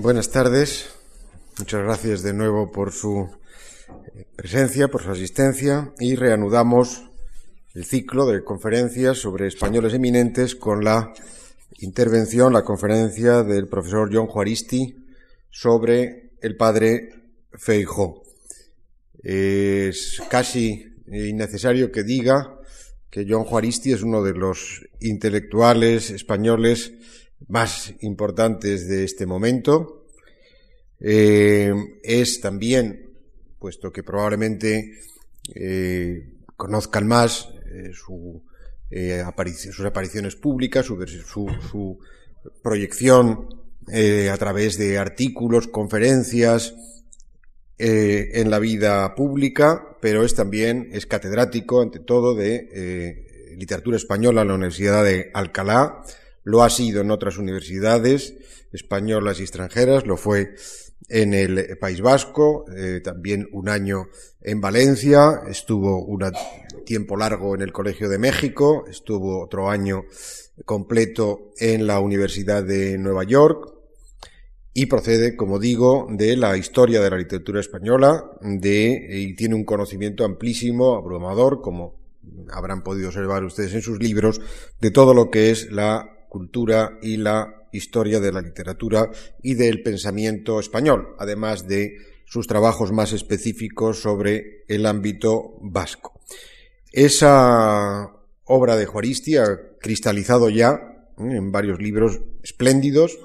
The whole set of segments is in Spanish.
Buenas tardes. Muchas gracias de nuevo por su eh, presencia, por su asistencia y reanudamos el ciclo de conferencias sobre españoles eminentes con la intervención, la conferencia del profesor John Juaristi sobre el padre Feijó. Es casi innecesario que diga que John Juaristi es uno de los intelectuales españoles más importantes de este momento. Eh, es también, puesto que probablemente eh, conozcan más eh, su, sus apariciones públicas, su, su proyección a través de artículos, conferencias, en la vida pública, pero es también, es catedrático, ante todo, de literatura española en la Universidad de Alcalá, lo ha sido en otras universidades españolas y extranjeras, lo fue en el País Vasco, eh, también un año en Valencia, estuvo un tiempo largo en el Colegio de México, estuvo otro año completo en la Universidad de Nueva York y procede, como digo, de la historia de la literatura española y tiene un conocimiento amplísimo, abrumador, como habrán podido observar ustedes en sus libros, de todo lo que es la cultura y la historia de la literatura y del pensamiento español, además de sus trabajos más específicos sobre el ámbito vasco. Esa obra de Juaristi ha cristalizado ya ¿eh? en varios libros espléndidos,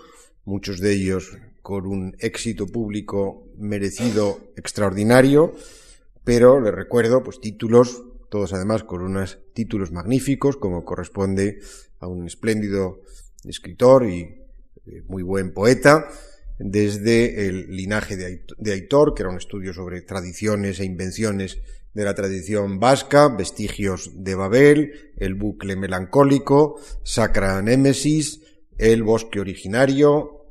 muchos de ellos con un éxito público merecido extraordinario, pero le recuerdo pues títulos todos además con unos títulos magníficos, como corresponde a un espléndido escritor y eh, muy buen poeta, desde el linaje de Aitor, que era un estudio sobre tradiciones e invenciones de la tradición vasca, vestigios de Babel, el bucle melancólico, Sacra Némesis, el bosque originario,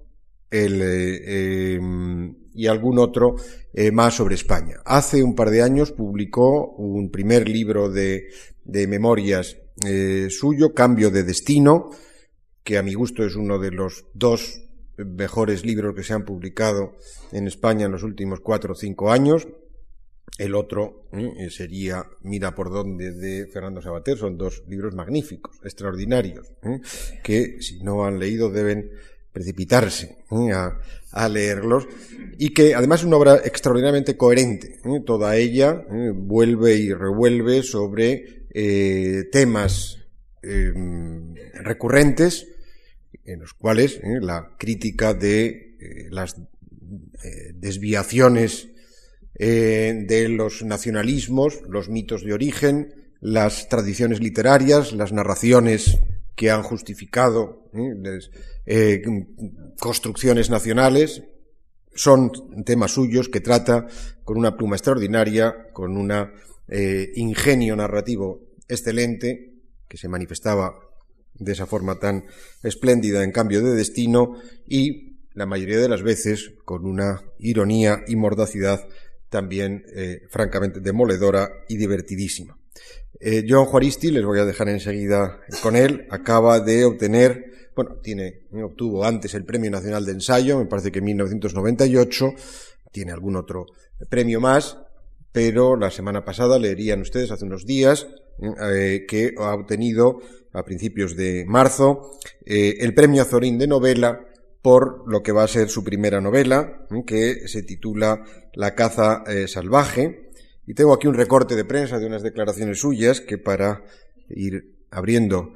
el, eh, em, y algún otro eh, más sobre España. Hace un par de años publicó un primer libro de, memorias eh, suyo, Cambio de Destino, que a mi gusto es uno de los dos mejores libros que se han publicado en España en los últimos cuatro o cinco años. El otro eh, sería Mira por dónde de Fernando Sabater. Son dos libros magníficos, extraordinarios, que si no han leído deben precipitarse a, leerlos y que además es una obra extraordinariamente coherente. ¿eh? Toda ella ¿eh? vuelve y revuelve sobre eh, temas recurrentes en los cuales la crítica de las desviaciones de los nacionalismos, los mitos de origen, las tradiciones literarias, las narraciones que han justificado eh, construcciones nacionales, son temas suyos que trata con una pluma extraordinaria, con un eh, ingenio narrativo excelente, que se manifestaba de esa forma tan espléndida en cambio de destino y la mayoría de las veces con una ironía y mordacidad también eh, francamente demoledora y divertidísima. Eh, John Juaristi, les voy a dejar enseguida con él, acaba de obtener bueno, tiene, obtuvo antes el Premio Nacional de Ensayo, me parece que en 1998, tiene algún otro premio más, pero la semana pasada leerían ustedes hace unos días eh, que ha obtenido a principios de marzo eh, el premio Azorín de novela por lo que va a ser su primera novela, que se titula La caza eh, salvaje. Y tengo aquí un recorte de prensa de unas declaraciones suyas que para ir abriendo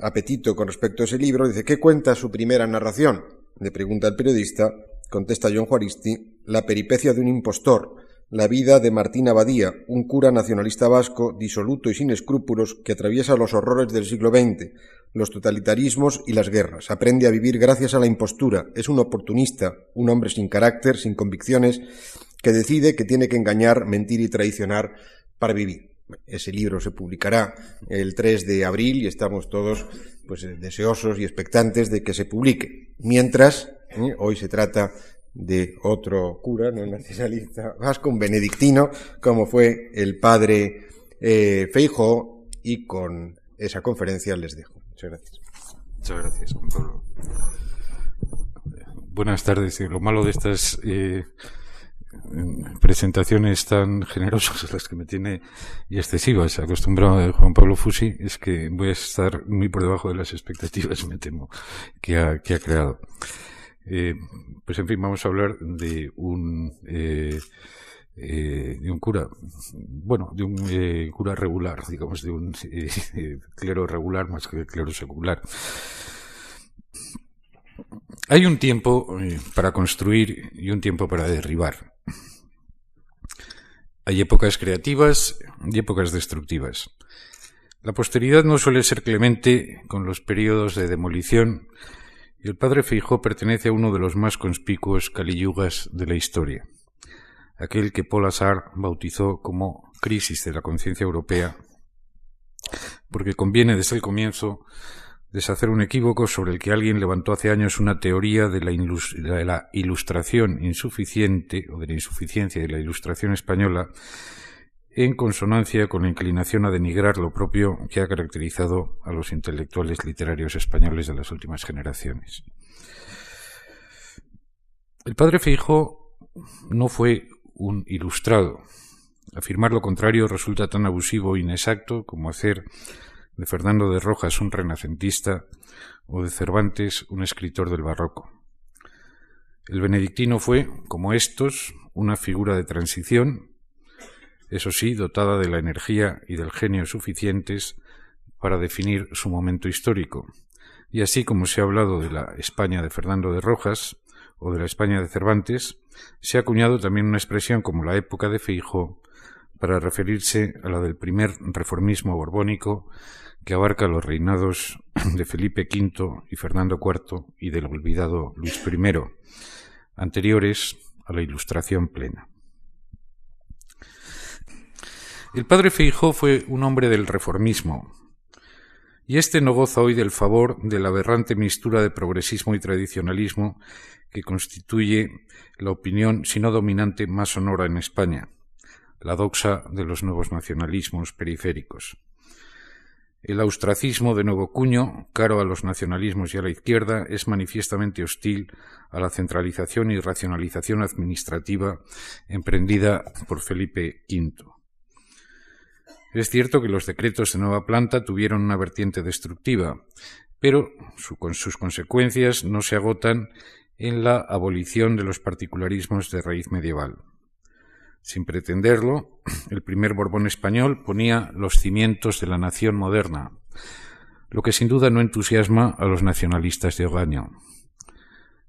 apetito con respecto a ese libro, dice, ¿qué cuenta su primera narración? Le pregunta el periodista, contesta John Juaristi, la peripecia de un impostor, la vida de Martín Abadía, un cura nacionalista vasco, disoluto y sin escrúpulos, que atraviesa los horrores del siglo XX, los totalitarismos y las guerras. Aprende a vivir gracias a la impostura. Es un oportunista, un hombre sin carácter, sin convicciones, que decide que tiene que engañar, mentir y traicionar para vivir. Ese libro se publicará el 3 de abril y estamos todos pues, deseosos y expectantes de que se publique. Mientras, ¿eh? hoy se trata de otro cura, no nacionalista vasco, un benedictino, como fue el padre eh, Feijo, y con esa conferencia les dejo. Muchas gracias. Muchas gracias, buenas tardes. Lo malo de estas eh, presentaciones tan generosas, las que me tiene y excesivas, acostumbrado a Juan Pablo Fusi, es que voy a estar muy por debajo de las expectativas, me temo, que ha, que ha creado. Eh, pues en fin, vamos a hablar de un eh, eh, de un cura, bueno, de un eh, cura regular, digamos, de un eh, clero regular más que de clero secular. Hay un tiempo para construir y un tiempo para derribar. Hay épocas creativas y épocas destructivas. La posteridad no suele ser clemente con los periodos de demolición y el padre Feijó pertenece a uno de los más conspicuos caliyugas de la historia aquel que Paul Assar bautizó como crisis de la conciencia europea, porque conviene desde el comienzo deshacer un equívoco sobre el que alguien levantó hace años una teoría de la, ilustración insuficiente o de la insuficiencia de la ilustración española en consonancia con la inclinación a denigrar lo propio que ha caracterizado a los intelectuales literarios españoles de las últimas generaciones. El padre Feijo no fue un ilustrado. Afirmar lo contrario resulta tan abusivo e inexacto como hacer de Fernando de Rojas un renacentista o de Cervantes un escritor del barroco. El benedictino fue, como estos, una figura de transición, eso sí, dotada de la energía y del genio suficientes para definir su momento histórico. Y así como se ha hablado de la España de Fernando de Rojas, o de la España de Cervantes, se ha acuñado también una expresión como la época de Feijóo para referirse a la del primer reformismo borbónico que abarca los reinados de Felipe V y Fernando IV y del olvidado Luis I, anteriores a la Ilustración plena. El padre Feijó fue un hombre del reformismo, y éste no goza hoy del favor de la aberrante mistura de progresismo y tradicionalismo que constituye la opinión, si no dominante, más sonora en España, la doxa de los nuevos nacionalismos periféricos. El austracismo de nuevo cuño, caro a los nacionalismos y a la izquierda, es manifiestamente hostil a la centralización y racionalización administrativa emprendida por Felipe V. Es cierto que los decretos de nueva planta tuvieron una vertiente destructiva, pero sus consecuencias no se agotan en la abolición de los particularismos de raíz medieval. Sin pretenderlo, el primer Borbón español ponía los cimientos de la nación moderna, lo que sin duda no entusiasma a los nacionalistas de Ogaño.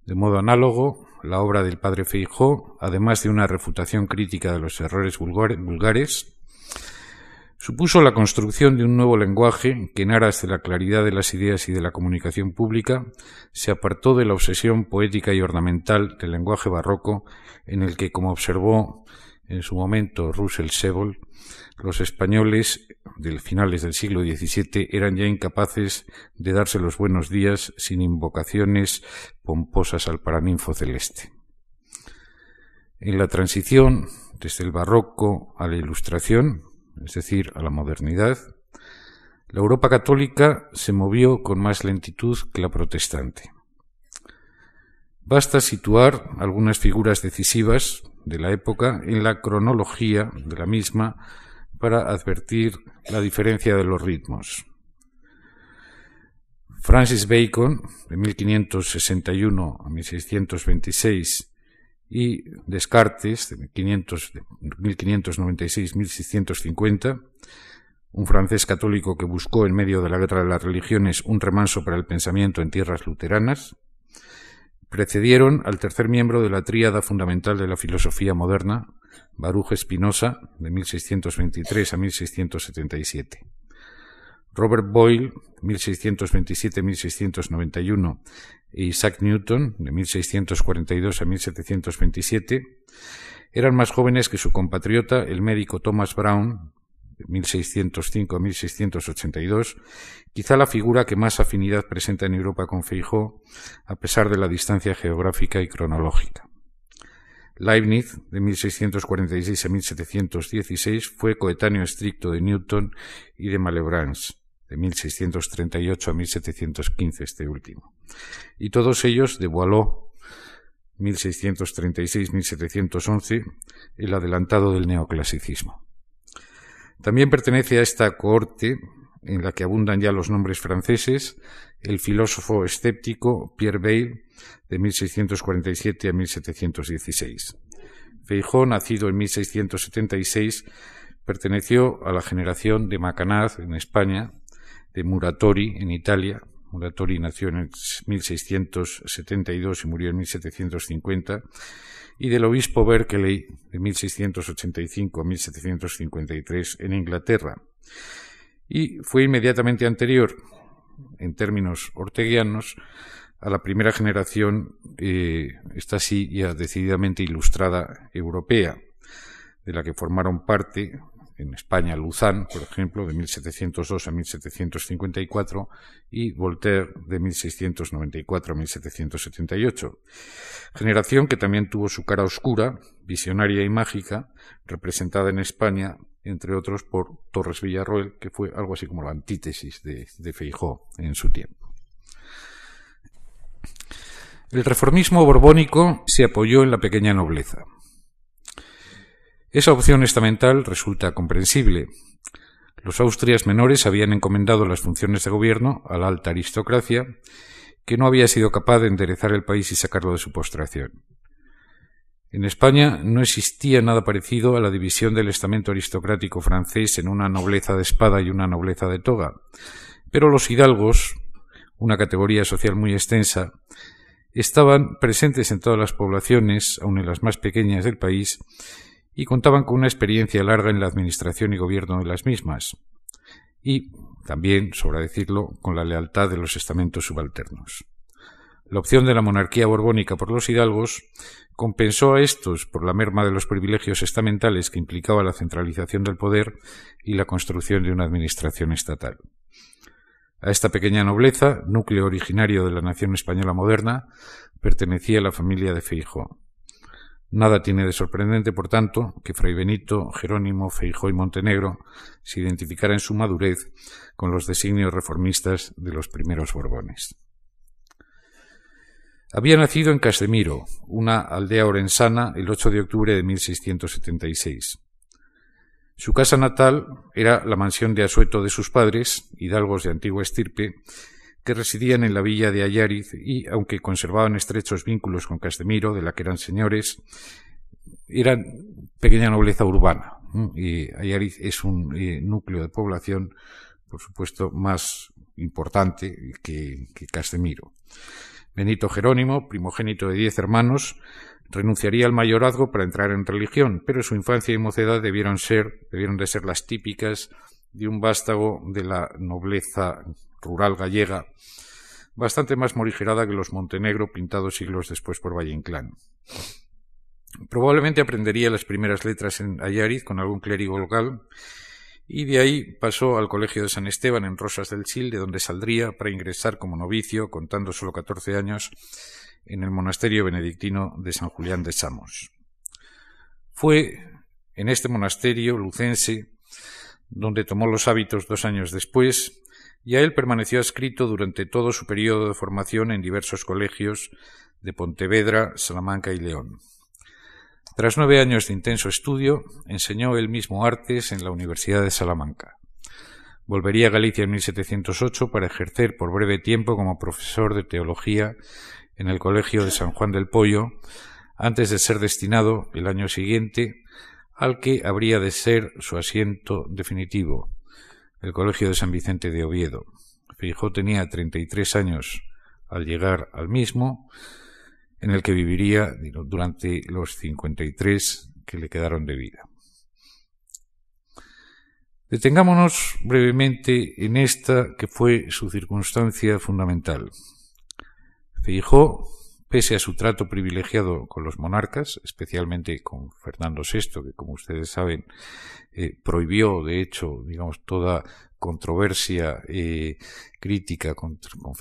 De modo análogo, la obra del padre Feijó, además de una refutación crítica de los errores vulgares, Supuso la construcción de un nuevo lenguaje que, en aras de la claridad de las ideas y de la comunicación pública, se apartó de la obsesión poética y ornamental del lenguaje barroco, en el que, como observó en su momento Russell Sebol, los españoles de finales del siglo XVII eran ya incapaces de darse los buenos días sin invocaciones pomposas al paraninfo celeste. En la transición desde el barroco a la ilustración, es decir, a la modernidad, la Europa católica se movió con más lentitud que la protestante. Basta situar algunas figuras decisivas de la época en la cronología de la misma para advertir la diferencia de los ritmos. Francis Bacon, de 1561 a 1626, y Descartes, de 1596-1650, un francés católico que buscó en medio de la guerra de las religiones un remanso para el pensamiento en tierras luteranas, precedieron al tercer miembro de la tríada fundamental de la filosofía moderna, Baruch Spinoza, de 1623 a 1677. Robert Boyle, 1627-1691, e Isaac Newton, de 1642 a 1727, eran más jóvenes que su compatriota, el médico Thomas Brown, de 1605 a 1682, quizá la figura que más afinidad presenta en Europa con Feijó, a pesar de la distancia geográfica y cronológica. Leibniz, de 1646 a 1716, fue coetáneo estricto de Newton y de Malebranche de 1638 a 1715 este último. Y todos ellos de Boileau 1636-1711, el adelantado del neoclasicismo. También pertenece a esta cohorte, en la que abundan ya los nombres franceses, el filósofo escéptico Pierre Bayle, de 1647 a 1716. Feijó, nacido en 1676, perteneció a la generación de Macanaz en España, de Muratori en Italia, Muratori nació en 1672 y murió en 1750, y del obispo Berkeley de 1685 a 1753 en Inglaterra. Y fue inmediatamente anterior, en términos orteguianos, a la primera generación, eh, esta sí ya decididamente ilustrada europea, de la que formaron parte en España Luzán, por ejemplo, de 1702 a 1754, y Voltaire de 1694 a 1778. Generación que también tuvo su cara oscura, visionaria y mágica, representada en España, entre otros, por Torres Villarroel, que fue algo así como la antítesis de, de Feijó en su tiempo. El reformismo borbónico se apoyó en la pequeña nobleza. Esa opción estamental resulta comprensible. Los Austrias menores habían encomendado las funciones de gobierno a la alta aristocracia, que no había sido capaz de enderezar el país y sacarlo de su postración. En España no existía nada parecido a la división del estamento aristocrático francés en una nobleza de espada y una nobleza de toga, pero los hidalgos, una categoría social muy extensa, estaban presentes en todas las poblaciones, aun en las más pequeñas del país, y contaban con una experiencia larga en la administración y gobierno de las mismas, y también, sobra decirlo, con la lealtad de los estamentos subalternos. La opción de la monarquía borbónica por los hidalgos compensó a estos por la merma de los privilegios estamentales que implicaba la centralización del poder y la construcción de una administración estatal. A esta pequeña nobleza, núcleo originario de la nación española moderna, pertenecía la familia de Feijóo. Nada tiene de sorprendente, por tanto, que Fray Benito, Jerónimo, Feijó y Montenegro se identificara en su madurez con los designios reformistas de los primeros Borbones. Había nacido en Casemiro, una aldea orensana, el 8 de octubre de 1676. Su casa natal era la mansión de asueto de sus padres, hidalgos de antigua estirpe, que residían en la villa de Ayariz y, aunque conservaban estrechos vínculos con Castemiro, de la que eran señores, eran pequeña nobleza urbana. Y Ayariz es un eh, núcleo de población, por supuesto, más importante que, que Castemiro. Benito Jerónimo, primogénito de diez hermanos, renunciaría al mayorazgo para entrar en religión, pero su infancia y mocedad debieron ser, debieron de ser las típicas de un vástago de la nobleza rural gallega, bastante más morigerada que los Montenegro pintados siglos después por Valle Inclán. Probablemente aprendería las primeras letras en Ayariz con algún clérigo local y de ahí pasó al Colegio de San Esteban en Rosas del Sil, de donde saldría para ingresar como novicio, contando solo catorce años, en el monasterio benedictino de San Julián de Samos. Fue en este monasterio lucense donde tomó los hábitos dos años después y a él permaneció adscrito durante todo su periodo de formación en diversos colegios de Pontevedra, Salamanca y León. Tras nueve años de intenso estudio, enseñó él mismo artes en la Universidad de Salamanca. Volvería a Galicia en 1708 para ejercer por breve tiempo como profesor de teología en el Colegio de San Juan del Pollo, antes de ser destinado el año siguiente al que habría de ser su asiento definitivo, el Colegio de San Vicente de Oviedo. Feijó tenía 33 años al llegar al mismo, en el que viviría durante los 53 que le quedaron de vida. Detengámonos brevemente en esta que fue su circunstancia fundamental. Feijó pese a su trato privilegiado con los monarcas, especialmente con Fernando VI, que como ustedes saben eh, prohibió, de hecho, digamos, toda controversia eh, crítica con, con,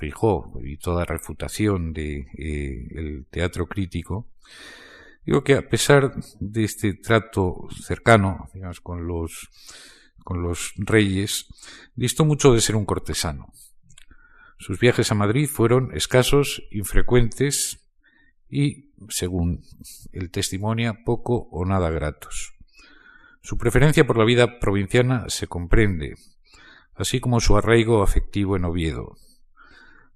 y toda refutación de eh, el teatro crítico, digo que a pesar de este trato cercano, digamos, con los con los reyes, distó mucho de ser un cortesano. Sus viajes a Madrid fueron escasos, infrecuentes y, según el testimonia, poco o nada gratos. Su preferencia por la vida provinciana se comprende, así como su arraigo afectivo en Oviedo.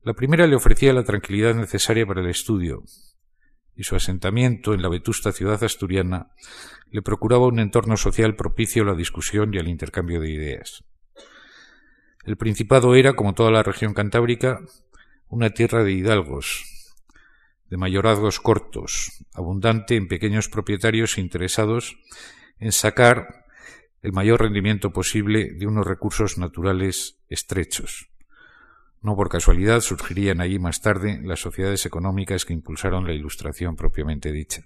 La primera le ofrecía la tranquilidad necesaria para el estudio, y su asentamiento en la vetusta ciudad asturiana le procuraba un entorno social propicio a la discusión y al intercambio de ideas. El Principado era, como toda la región cantábrica, una tierra de hidalgos, de mayorazgos cortos, abundante en pequeños propietarios interesados en sacar el mayor rendimiento posible de unos recursos naturales estrechos. No por casualidad surgirían allí más tarde las sociedades económicas que impulsaron la Ilustración propiamente dicha.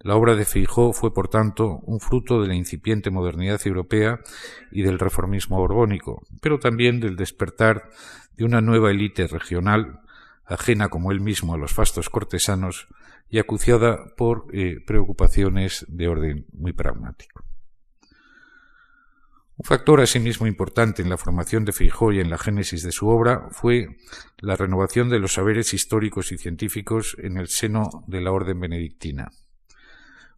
La obra de Feijó fue, por tanto, un fruto de la incipiente modernidad europea y del reformismo borbónico, pero también del despertar de una nueva élite regional, ajena como él mismo a los fastos cortesanos y acuciada por eh, preocupaciones de orden muy pragmático. Un factor asimismo importante en la formación de Feijó y en la génesis de su obra fue la renovación de los saberes históricos y científicos en el seno de la orden benedictina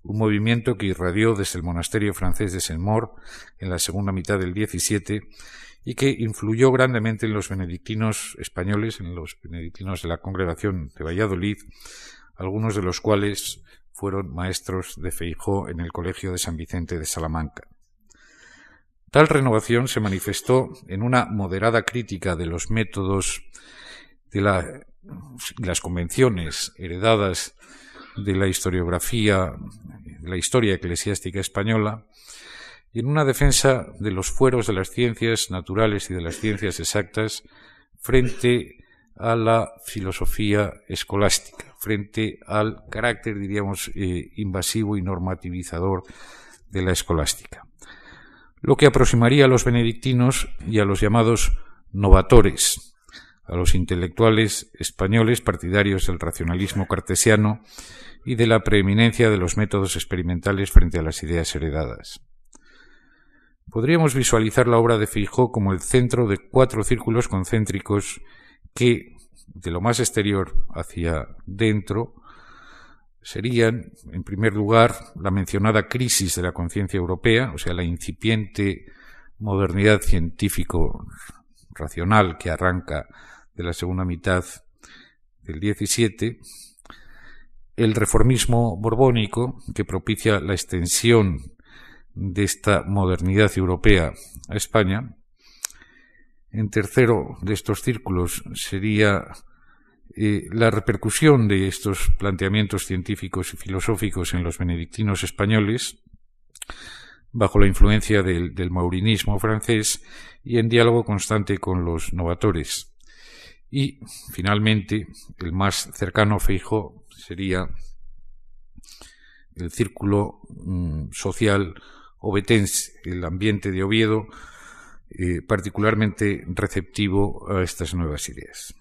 un movimiento que irradió desde el monasterio francés de Saint-Maur en la segunda mitad del XVII y que influyó grandemente en los benedictinos españoles, en los benedictinos de la congregación de Valladolid, algunos de los cuales fueron maestros de Feijó en el Colegio de San Vicente de Salamanca. Tal renovación se manifestó en una moderada crítica de los métodos de las convenciones heredadas de la historiografía, de la historia eclesiástica española, y en una defensa de los fueros de las ciencias naturales y de las ciencias exactas frente a la filosofía escolástica, frente al carácter, diríamos, eh, invasivo y normativizador de la escolástica. Lo que aproximaría a los benedictinos y a los llamados novatores, a los intelectuales españoles partidarios del racionalismo cartesiano y de la preeminencia de los métodos experimentales frente a las ideas heredadas. Podríamos visualizar la obra de Fijó como el centro de cuatro círculos concéntricos que, de lo más exterior hacia dentro, serían, en primer lugar, la mencionada crisis de la conciencia europea, o sea, la incipiente modernidad científico-racional que arranca de la segunda mitad del XVII, el reformismo borbónico, que propicia la extensión de esta modernidad europea a España. En tercero de estos círculos sería eh, la repercusión de estos planteamientos científicos y filosóficos en los benedictinos españoles, bajo la influencia del, maurinismo francés y en diálogo constante con los novatores. Y, finalmente, el más cercano a Feijóo sería el círculo mm, social obetense, el ambiente de Oviedo, eh, particularmente receptivo a estas nuevas ideas.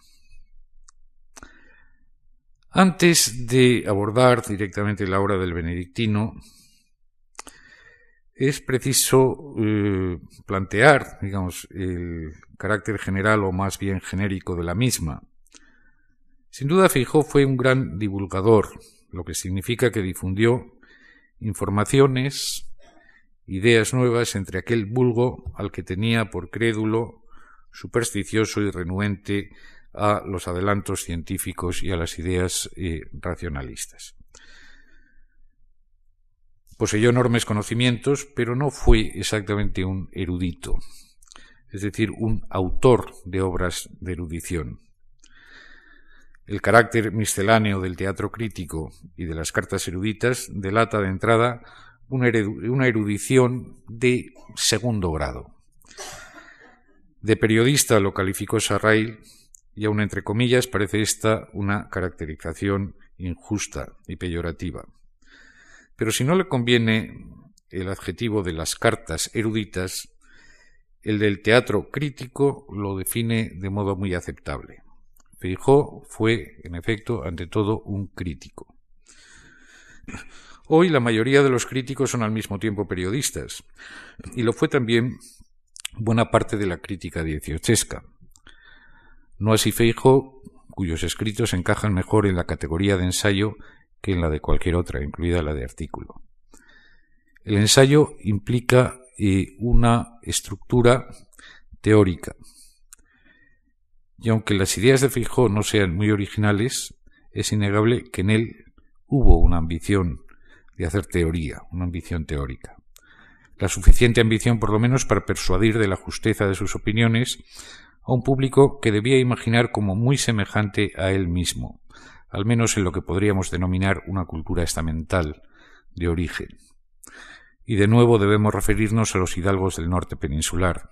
Antes de abordar directamente la obra del benedictino, es preciso eh, plantear, digamos, el carácter general o más bien genérico de la misma. Sin duda, Feijó fue un gran divulgador, lo que significa que difundió informaciones, ideas nuevas entre aquel vulgo al que tenía por crédulo, supersticioso y renuente a los adelantos científicos y a las ideas eh, racionalistas. Poseyó enormes conocimientos, pero no fue exactamente un erudito, es decir, un autor de obras de erudición. El carácter misceláneo del teatro crítico y de las cartas eruditas delata de entrada una, erudición de segundo grado. De periodista lo calificó Sarrail y aun entre comillas parece esta una caracterización injusta y peyorativa. Pero si no le conviene el adjetivo de las cartas eruditas, el del teatro crítico lo define de modo muy aceptable. Feijó fue, en efecto, ante todo un crítico. Hoy la mayoría de los críticos son al mismo tiempo periodistas, y lo fue también buena parte de la crítica dieciochesca. No así Feijó, cuyos escritos encajan mejor en la categoría de ensayo que en la de cualquier otra, incluida la de artículo. El ensayo implica eh, una estructura teórica. Y aunque las ideas de Feijóo no sean muy originales, es innegable que en él hubo una ambición de hacer teoría, una ambición teórica. La suficiente ambición, por lo menos, para persuadir de la justeza de sus opiniones a un público que debía imaginar como muy semejante a él mismo, al menos en lo que podríamos denominar una cultura estamental de origen. Y de nuevo debemos referirnos a los hidalgos del norte peninsular.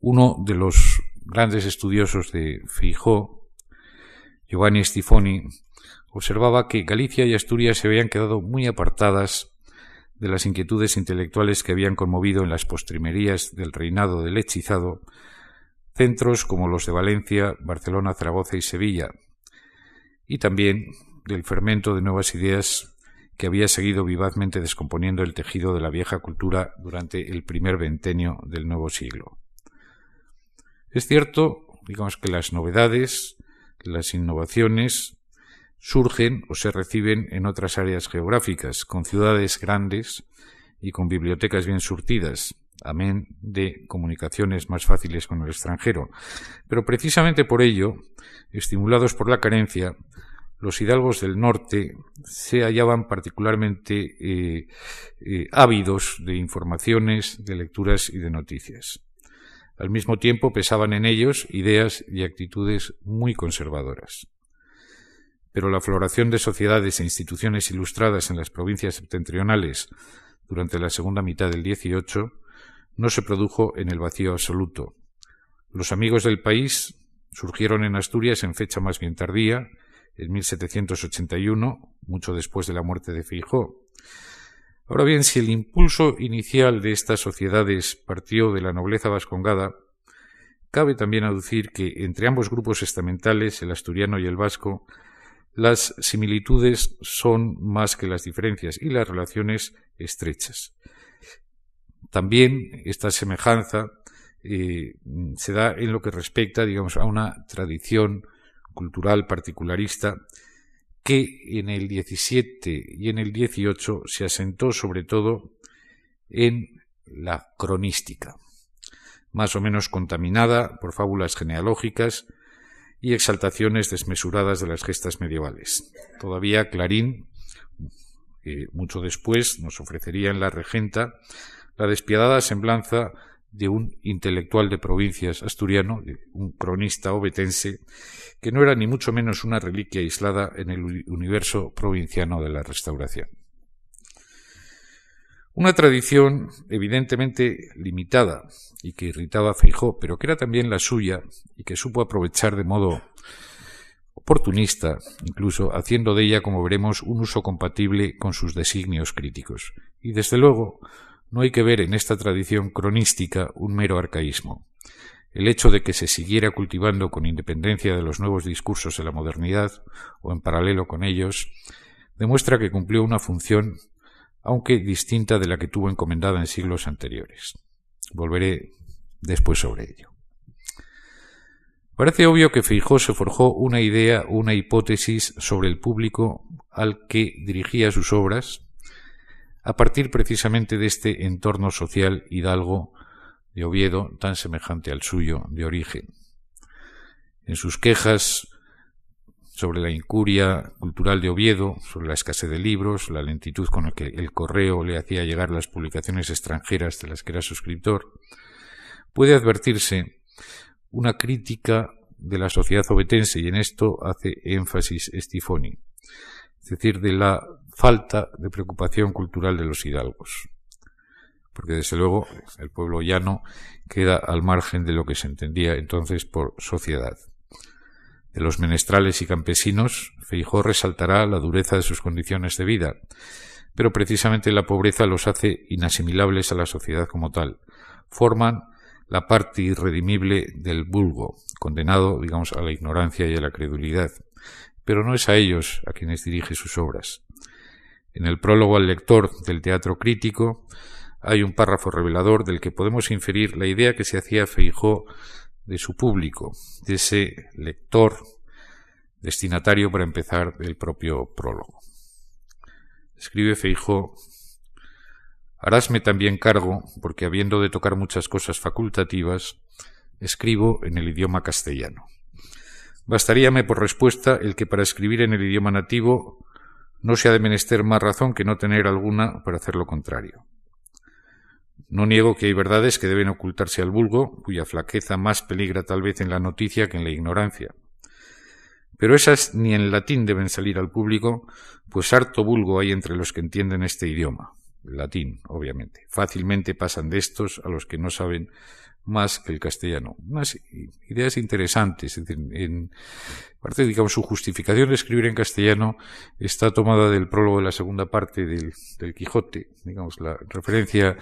Uno de los grandes estudiosos de Feijó, Giovanni Stifoni, observaba que Galicia y Asturias se habían quedado muy apartadas de las inquietudes intelectuales que habían conmovido en las postrimerías del reinado del hechizado centros como los de Valencia, Barcelona, Zaragoza y Sevilla, y también del fermento de nuevas ideas que había seguido vivazmente descomponiendo el tejido de la vieja cultura durante el primer ventenio del nuevo siglo. Es cierto, digamos que las novedades, las innovaciones, surgen o se reciben en otras áreas geográficas, con ciudades grandes y con bibliotecas bien surtidas, amén de comunicaciones más fáciles con el extranjero. Pero precisamente por ello, estimulados por la carencia, los hidalgos del norte se hallaban particularmente eh, eh, ávidos de informaciones, de lecturas y de noticias. Al mismo tiempo pesaban en ellos ideas y actitudes muy conservadoras pero la floración de sociedades e instituciones ilustradas en las provincias septentrionales durante la segunda mitad del XVIII no se produjo en el vacío absoluto. Los amigos del país surgieron en Asturias en fecha más bien tardía, en 1781, mucho después de la muerte de Feijó. Ahora bien, si el impulso inicial de estas sociedades partió de la nobleza vascongada, cabe también aducir que entre ambos grupos estamentales, el asturiano y el vasco, las similitudes son más que las diferencias y las relaciones estrechas. También esta semejanza eh, se da en lo que respecta, digamos, a una tradición cultural particularista que en el 17 y en el 18 se asentó sobre todo en la cronística, más o menos contaminada por fábulas genealógicas y exaltaciones desmesuradas de las gestas medievales. Todavía Clarín, mucho después, nos ofrecería en La Regenta la despiadada semblanza de un intelectual de provincias asturiano, un cronista obetense, que no era ni mucho menos una reliquia aislada en el universo provinciano de la Restauración. Una tradición evidentemente limitada y que irritaba a Feijó, pero que era también la suya y que supo aprovechar de modo oportunista, incluso haciendo de ella, como veremos, un uso compatible con sus designios críticos. Y desde luego, no hay que ver en esta tradición cronística un mero arcaísmo. El hecho de que se siguiera cultivando con independencia de los nuevos discursos de la modernidad o en paralelo con ellos, demuestra que cumplió una función aunque distinta de la que tuvo encomendada en siglos anteriores. Volveré después sobre ello. Parece obvio que Feijó se forjó una idea, una hipótesis sobre el público al que dirigía sus obras, a partir precisamente de este entorno social hidalgo de Oviedo tan semejante al suyo de origen. En sus quejas sobre la incuria cultural de Oviedo, sobre la escasez de libros, la lentitud con la que el correo le hacía llegar las publicaciones extranjeras de las que era suscriptor, puede advertirse una crítica de la sociedad obetense y en esto hace énfasis Stifoni, es decir, de la falta de preocupación cultural de los hidalgos. Porque desde luego el pueblo llano queda al margen de lo que se entendía entonces por sociedad de los menestrales y campesinos, Feijó resaltará la dureza de sus condiciones de vida, pero precisamente la pobreza los hace inasimilables a la sociedad como tal. Forman la parte irredimible del vulgo, condenado, digamos, a la ignorancia y a la credulidad. Pero no es a ellos a quienes dirige sus obras. En el prólogo al lector del teatro crítico hay un párrafo revelador del que podemos inferir la idea que se hacía Feijó de su público, de ese lector destinatario para empezar el propio prólogo. Escribe Feijó, harásme también cargo, porque habiendo de tocar muchas cosas facultativas, escribo en el idioma castellano. Bastaríame por respuesta el que para escribir en el idioma nativo no se ha de menester más razón que no tener alguna para hacer lo contrario. No niego que hay verdades que deben ocultarse al vulgo, cuya flaqueza más peligra tal vez en la noticia que en la ignorancia. Pero esas ni en latín deben salir al público, pues harto vulgo hay entre los que entienden este idioma, latín, obviamente. Fácilmente pasan de estos a los que no saben más que el castellano. Unas ideas interesantes. en parte, digamos, su justificación de escribir en castellano está tomada del prólogo de la segunda parte del, Quijote. Digamos, la referencia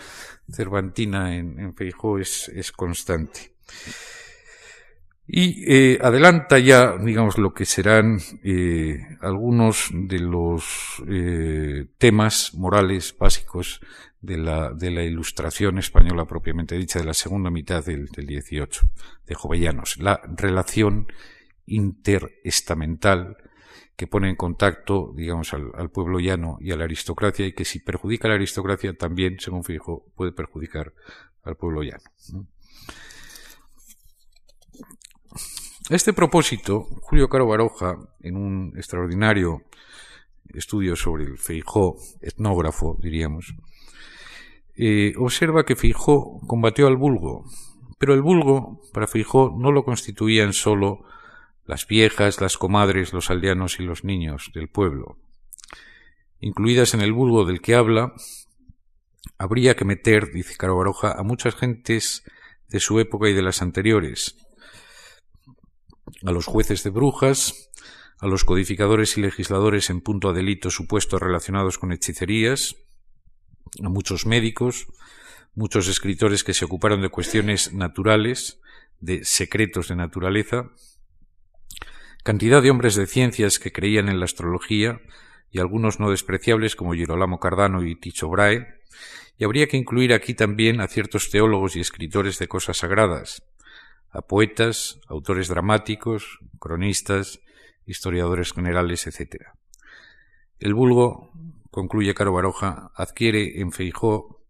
cervantina en, Feijó es, es constante. Y eh, adelanta ya, digamos, lo que serán eh, algunos de los eh, temas morales básicos de la, ilustración española propiamente dicha, de la segunda mitad del, del 18, de Jovellanos. La relación interestamental que pone en contacto, digamos, al, pueblo llano y a la aristocracia y que si perjudica a la aristocracia también, según fijo, puede perjudicar al pueblo llano. A este propósito, Julio Caro Baroja, en un extraordinario estudio sobre el Feijó, etnógrafo, diríamos, eh, observa que Feijó combatió al vulgo, pero el vulgo, para Feijó, no lo constituían solo las viejas, las comadres, los aldeanos y los niños del pueblo. Incluidas en el vulgo del que habla, habría que meter, dice Caro Baroja, a muchas gentes de su época y de las anteriores, a los jueces de brujas, a los codificadores y legisladores en punto a delitos supuestos relacionados con hechicerías, a muchos médicos, muchos escritores que se ocuparon de cuestiones naturales, de secretos de naturaleza, cantidad de hombres de ciencias que creían en la astrología, y algunos no despreciables como Girolamo Cardano y Ticho Brahe, y habría que incluir aquí también a ciertos teólogos y escritores de cosas sagradas, a poetas, autores dramáticos, cronistas, historiadores generales, etc. El vulgo, concluye Caro Baroja, adquiere en Feijó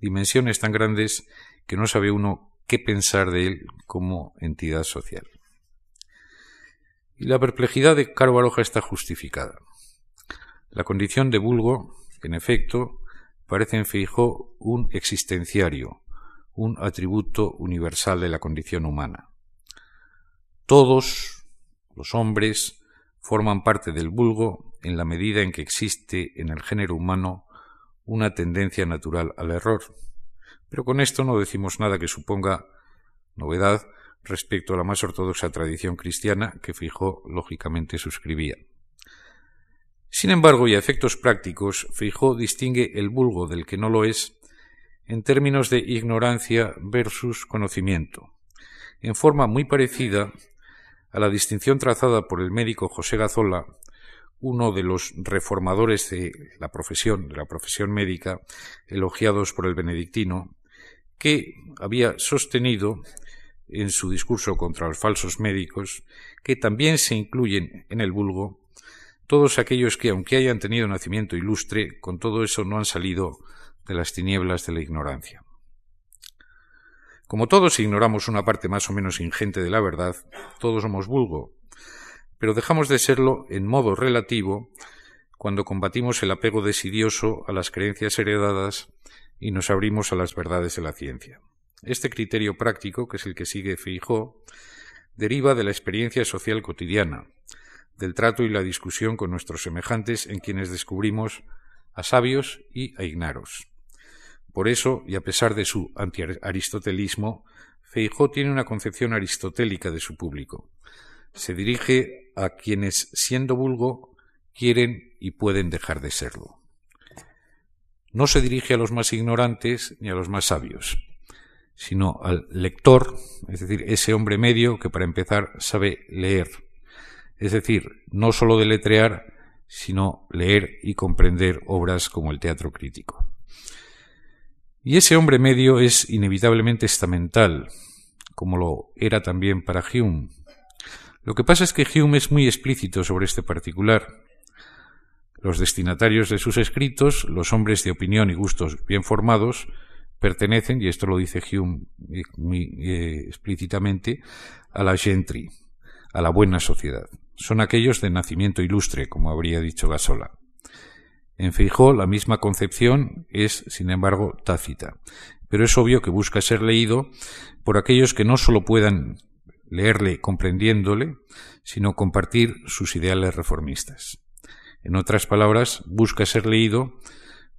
dimensiones tan grandes que no sabe uno qué pensar de él como entidad social. Y la perplejidad de Caro Baroja está justificada. La condición de vulgo, en efecto, parece en Feijó un existenciario, un atributo universal de la condición humana. Todos los hombres forman parte del vulgo en la medida en que existe en el género humano una tendencia natural al error. Pero con esto no decimos nada que suponga novedad respecto a la más ortodoxa tradición cristiana que Fijó lógicamente suscribía. Sin embargo, y a efectos prácticos, Fijó distingue el vulgo del que no lo es en términos de ignorancia versus conocimiento, en forma muy parecida a la distinción trazada por el médico José Gazola, uno de los reformadores de la profesión, de la profesión médica, elogiados por el benedictino, que había sostenido en su discurso contra los falsos médicos que también se incluyen en el vulgo todos aquellos que, aunque hayan tenido nacimiento ilustre, con todo eso no han salido de las tinieblas de la ignorancia. Como todos ignoramos una parte más o menos ingente de la verdad, todos somos vulgo, pero dejamos de serlo en modo relativo cuando combatimos el apego desidioso a las creencias heredadas y nos abrimos a las verdades de la ciencia. Este criterio práctico, que es el que sigue Feijó, deriva de la experiencia social cotidiana, del trato y la discusión con nuestros semejantes en quienes descubrimos a sabios y a ignaros. Por eso, y a pesar de su antiaristotelismo, Feijó tiene una concepción aristotélica de su público. Se dirige a quienes, siendo vulgo, quieren y pueden dejar de serlo. No se dirige a los más ignorantes ni a los más sabios, sino al lector, es decir, ese hombre medio que para empezar sabe leer, es decir, no sólo deletrear, sino leer y comprender obras como el teatro crítico. Y ese hombre medio es inevitablemente estamental, como lo era también para Hume. Lo que pasa es que Hume es muy explícito sobre este particular. Los destinatarios de sus escritos, los hombres de opinión y gustos bien formados, pertenecen, y esto lo dice Hume eh, muy eh, explícitamente, a la gentry, a la buena sociedad. Son aquellos de nacimiento ilustre, como habría dicho Gasola. En Feijó la misma concepción es, sin embargo, tácita, pero es obvio que busca ser leído por aquellos que no sólo puedan leerle comprendiéndole, sino compartir sus ideales reformistas. En otras palabras, busca ser leído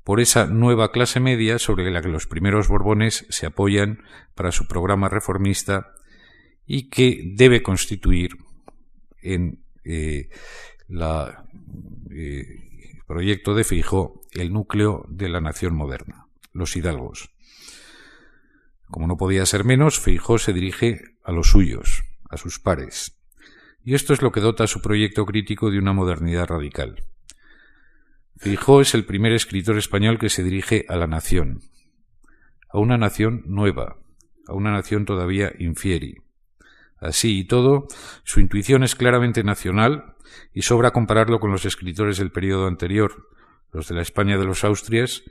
por esa nueva clase media sobre la que los primeros Borbones se apoyan para su programa reformista y que debe constituir en eh, la eh, proyecto de Fijo, el núcleo de la nación moderna, los hidalgos. Como no podía ser menos, Feijó se dirige a los suyos, a sus pares. Y esto es lo que dota su proyecto crítico de una modernidad radical. Feijó es el primer escritor español que se dirige a la nación, a una nación nueva, a una nación todavía infieri. Así y todo, su intuición es claramente nacional y sobra compararlo con los escritores del periodo anterior, los de la España de los Austrias,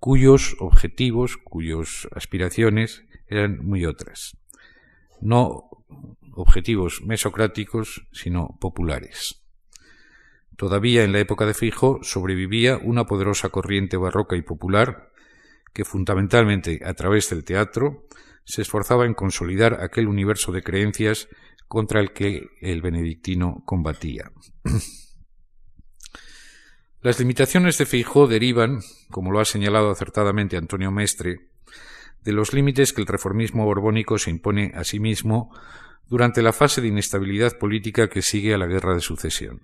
cuyos objetivos, cuyas aspiraciones eran muy otras. No objetivos mesocráticos, sino populares. Todavía en la época de Fijo sobrevivía una poderosa corriente barroca y popular que fundamentalmente a través del teatro se esforzaba en consolidar aquel universo de creencias contra el que el benedictino combatía. Las limitaciones de Feijó derivan, como lo ha señalado acertadamente Antonio Mestre, de los límites que el reformismo borbónico se impone a sí mismo durante la fase de inestabilidad política que sigue a la guerra de sucesión.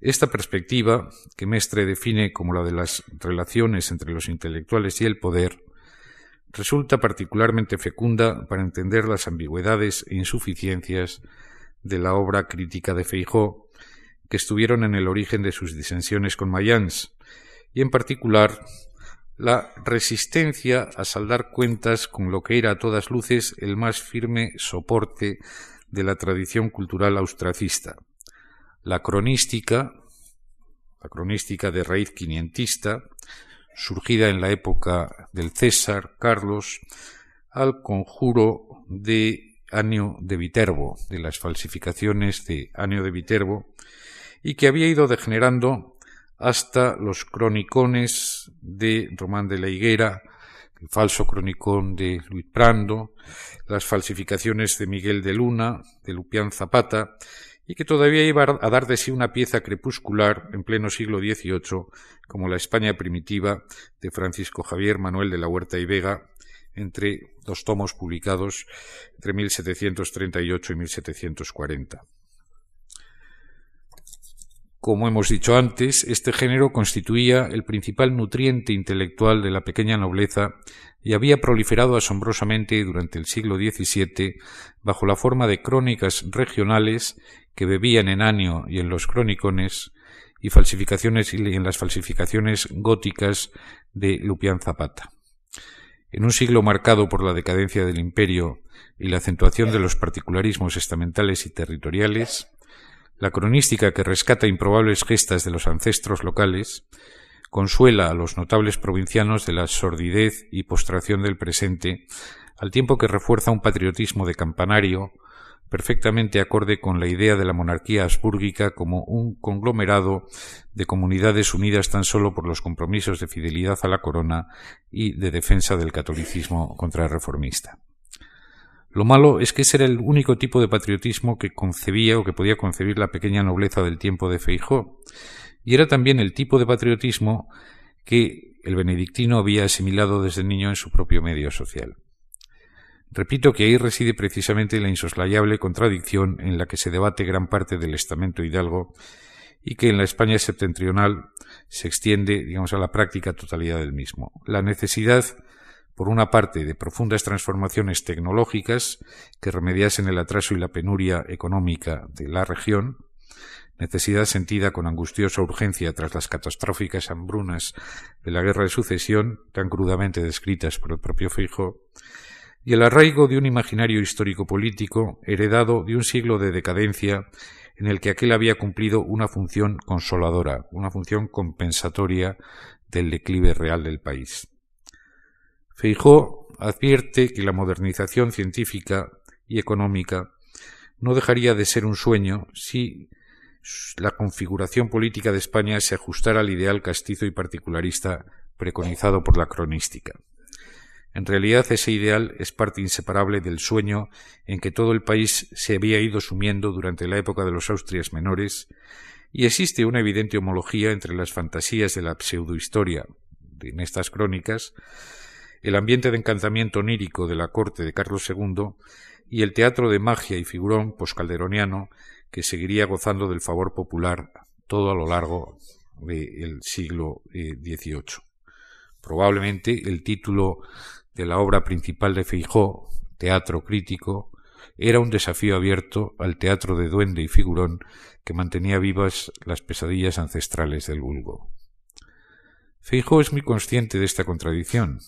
Esta perspectiva, que Mestre define como la de las relaciones entre los intelectuales y el poder, resulta particularmente fecunda para entender las ambigüedades e insuficiencias de la obra crítica de Feijó, que estuvieron en el origen de sus disensiones con Mayans, y en particular la resistencia a saldar cuentas con lo que era a todas luces el más firme soporte de la tradición cultural austracista, la cronística, la cronística de raíz quinientista, surgida en la época del César Carlos, al conjuro de Anio de Viterbo, de las falsificaciones de Anio de Viterbo, y que había ido degenerando hasta los cronicones de Román de la Higuera, el falso cronicón de Luis Prando, las falsificaciones de Miguel de Luna, de Lupián Zapata, y que todavía iba a dar de sí una pieza crepuscular en pleno siglo XVIII, como la España primitiva de Francisco Javier Manuel de la Huerta y Vega, entre dos tomos publicados entre 1738 y 1740. Como hemos dicho antes, este género constituía el principal nutriente intelectual de la pequeña nobleza y había proliferado asombrosamente durante el siglo XVII bajo la forma de crónicas regionales que bebían en Anio y en los cronicones y falsificaciones y en las falsificaciones góticas de Lupián Zapata. En un siglo marcado por la decadencia del imperio y la acentuación de los particularismos estamentales y territoriales, la cronística que rescata improbables gestas de los ancestros locales consuela a los notables provincianos de la sordidez y postración del presente, al tiempo que refuerza un patriotismo de campanario perfectamente acorde con la idea de la monarquía asbúrgica como un conglomerado de comunidades unidas tan solo por los compromisos de fidelidad a la corona y de defensa del catolicismo contrarreformista. Lo malo es que ese era el único tipo de patriotismo que concebía o que podía concebir la pequeña nobleza del tiempo de Feijó, y era también el tipo de patriotismo que el benedictino había asimilado desde niño en su propio medio social. Repito que ahí reside precisamente la insoslayable contradicción en la que se debate gran parte del estamento hidalgo y que en la España septentrional se extiende, digamos, a la práctica totalidad del mismo. La necesidad, por una parte, de profundas transformaciones tecnológicas que remediasen el atraso y la penuria económica de la región, necesidad sentida con angustiosa urgencia tras las catastróficas hambrunas de la guerra de sucesión, tan crudamente descritas por el propio Fijo, y el arraigo de un imaginario histórico-político heredado de un siglo de decadencia en el que aquel había cumplido una función consoladora, una función compensatoria del declive real del país. Feijó advierte que la modernización científica y económica no dejaría de ser un sueño si la configuración política de España se ajustara al ideal castizo y particularista preconizado por la cronística. En realidad ese ideal es parte inseparable del sueño en que todo el país se había ido sumiendo durante la época de los Austrias menores, y existe una evidente homología entre las fantasías de la pseudohistoria en estas crónicas, el ambiente de encantamiento onírico de la corte de Carlos II y el teatro de magia y figurón poscalderoniano que seguiría gozando del favor popular todo a lo largo del siglo XVIII. Eh, Probablemente el título de la obra principal de Feijó, Teatro Crítico, era un desafío abierto al teatro de duende y figurón que mantenía vivas las pesadillas ancestrales del vulgo. Feijó es muy consciente de esta contradicción,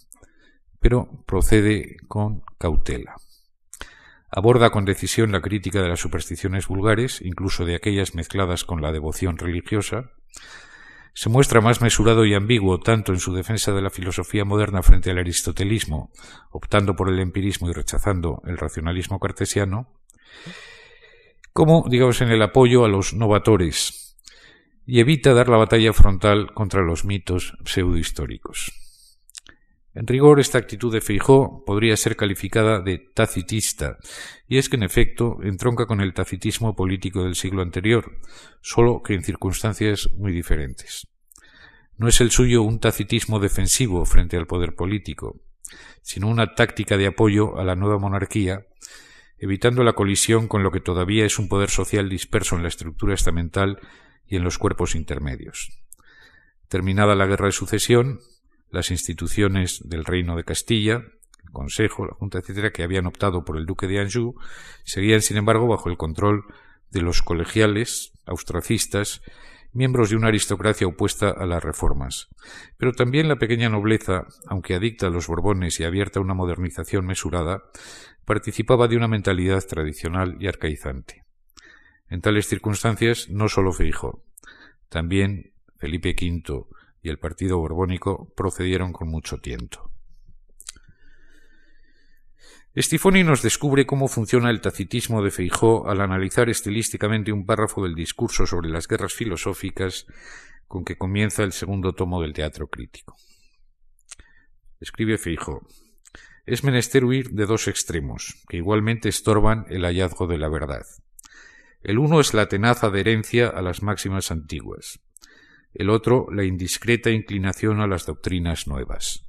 pero procede con cautela. Aborda con decisión la crítica de las supersticiones vulgares, incluso de aquellas mezcladas con la devoción religiosa, se muestra más mesurado y ambiguo tanto en su defensa de la filosofía moderna frente al aristotelismo, optando por el empirismo y rechazando el racionalismo cartesiano, como, digamos, en el apoyo a los novatores, y evita dar la batalla frontal contra los mitos pseudohistóricos. En rigor, esta actitud de Feijó podría ser calificada de tacitista, y es que en efecto entronca con el tacitismo político del siglo anterior, solo que en circunstancias muy diferentes. No es el suyo un tacitismo defensivo frente al poder político, sino una táctica de apoyo a la nueva monarquía, evitando la colisión con lo que todavía es un poder social disperso en la estructura estamental y en los cuerpos intermedios. Terminada la guerra de sucesión, las instituciones del Reino de Castilla, el Consejo, la Junta, etcétera, que habían optado por el Duque de Anjou, seguían, sin embargo, bajo el control de los colegiales austracistas, miembros de una aristocracia opuesta a las reformas. Pero también la pequeña nobleza, aunque adicta a los Borbones y abierta a una modernización mesurada, participaba de una mentalidad tradicional y arcaizante. En tales circunstancias, no solo Feijó, también Felipe V, y el partido borbónico procedieron con mucho tiento. Stifoni nos descubre cómo funciona el tacitismo de Feijó al analizar estilísticamente un párrafo del discurso sobre las guerras filosóficas con que comienza el segundo tomo del teatro crítico. Escribe Feijó. Es menester huir de dos extremos, que igualmente estorban el hallazgo de la verdad. El uno es la tenaz adherencia a las máximas antiguas, el otro la indiscreta inclinación a las doctrinas nuevas.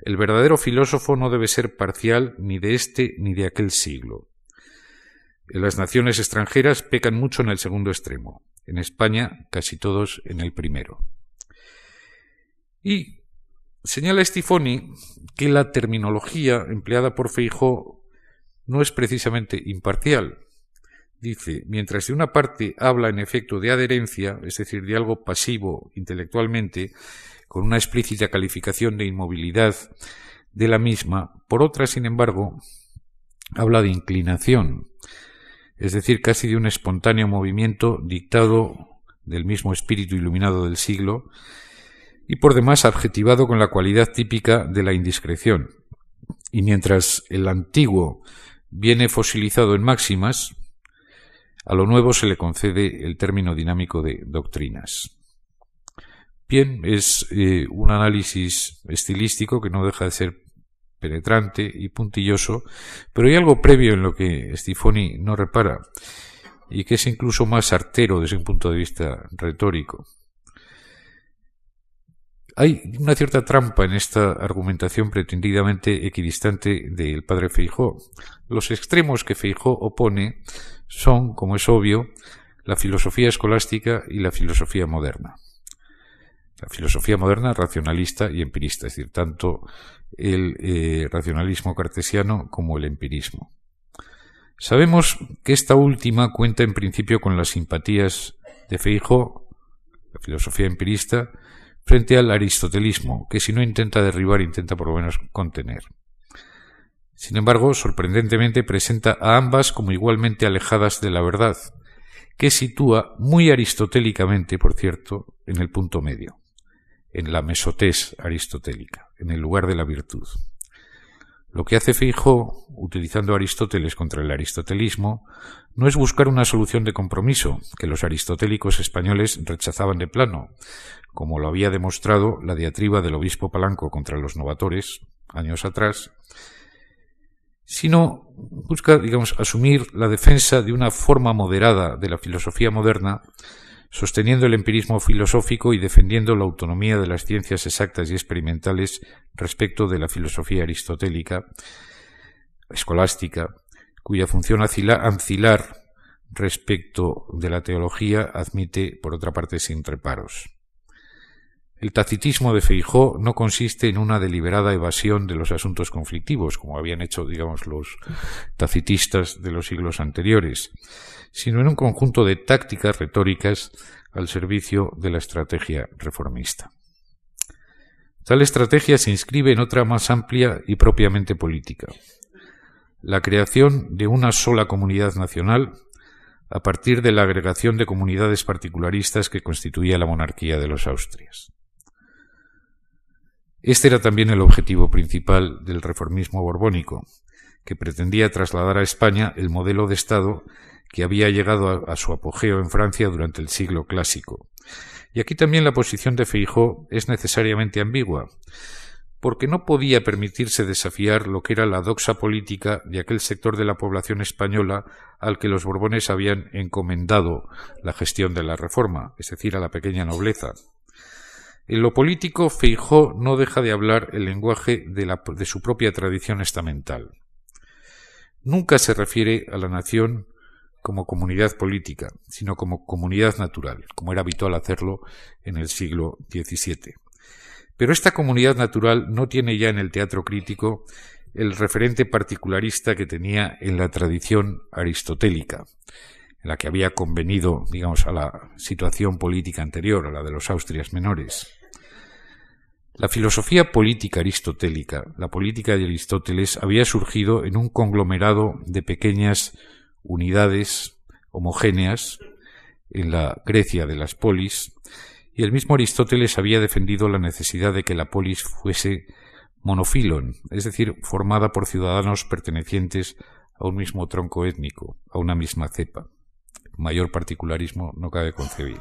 El verdadero filósofo no debe ser parcial ni de este ni de aquel siglo. En las naciones extranjeras pecan mucho en el segundo extremo, en España casi todos en el primero. Y señala Stifoni que la terminología empleada por Feijó no es precisamente imparcial, Dice, mientras de una parte habla en efecto de adherencia, es decir, de algo pasivo intelectualmente, con una explícita calificación de inmovilidad de la misma, por otra, sin embargo, habla de inclinación, es decir, casi de un espontáneo movimiento dictado del mismo espíritu iluminado del siglo, y por demás adjetivado con la cualidad típica de la indiscreción. Y mientras el antiguo viene fosilizado en máximas, a lo nuevo se le concede el término dinámico de doctrinas. Bien, es eh, un análisis estilístico que no deja de ser penetrante y puntilloso, pero hay algo previo en lo que Stifoni no repara y que es incluso más artero desde un punto de vista retórico. Hay una cierta trampa en esta argumentación pretendidamente equidistante del padre Feijó. Los extremos que Feijó opone son, como es obvio, la filosofía escolástica y la filosofía moderna. La filosofía moderna racionalista y empirista, es decir, tanto el eh, racionalismo cartesiano como el empirismo. Sabemos que esta última cuenta en principio con las simpatías de Feijo, la filosofía empirista, frente al aristotelismo, que si no intenta derribar, intenta por lo menos contener. Sin embargo, sorprendentemente presenta a ambas como igualmente alejadas de la verdad, que sitúa muy aristotélicamente, por cierto, en el punto medio, en la mesotés aristotélica, en el lugar de la virtud. Lo que hace Feijó, utilizando Aristóteles contra el aristotelismo, no es buscar una solución de compromiso que los aristotélicos españoles rechazaban de plano, como lo había demostrado la diatriba del obispo Palanco contra los novatores años atrás, sino busca, digamos, asumir la defensa de una forma moderada de la filosofía moderna, sosteniendo el empirismo filosófico y defendiendo la autonomía de las ciencias exactas y experimentales respecto de la filosofía aristotélica, escolástica, cuya función ancilar respecto de la teología admite, por otra parte, sin reparos. El tacitismo de Feijó no consiste en una deliberada evasión de los asuntos conflictivos, como habían hecho, digamos, los tacitistas de los siglos anteriores, sino en un conjunto de tácticas retóricas al servicio de la estrategia reformista. Tal estrategia se inscribe en otra más amplia y propiamente política, la creación de una sola comunidad nacional a partir de la agregación de comunidades particularistas que constituía la monarquía de los Austrias. Este era también el objetivo principal del reformismo borbónico, que pretendía trasladar a España el modelo de Estado que había llegado a, su apogeo en Francia durante el siglo clásico. Y aquí también la posición de Feijó es necesariamente ambigua, porque no podía permitirse desafiar lo que era la doxa política de aquel sector de la población española al que los Borbones habían encomendado la gestión de la reforma, es decir, a la pequeña nobleza. En lo político, Feijó no deja de hablar el lenguaje de, su propia tradición estamental. Nunca se refiere a la nación como comunidad política, sino como comunidad natural, como era habitual hacerlo en el siglo XVII. Pero esta comunidad natural no tiene ya en el teatro crítico el referente particularista que tenía en la tradición aristotélica, en la que había convenido, digamos, a la situación política anterior, a la de los Austrias menores. La filosofía política aristotélica, la política de Aristóteles, había surgido en un conglomerado de pequeñas unidades homogéneas en la Grecia de las polis, y el mismo Aristóteles había defendido la necesidad de que la polis fuese monofilon, es decir, formada por ciudadanos pertenecientes a un mismo tronco étnico, a una misma cepa. Mayor particularismo no cabe concebir.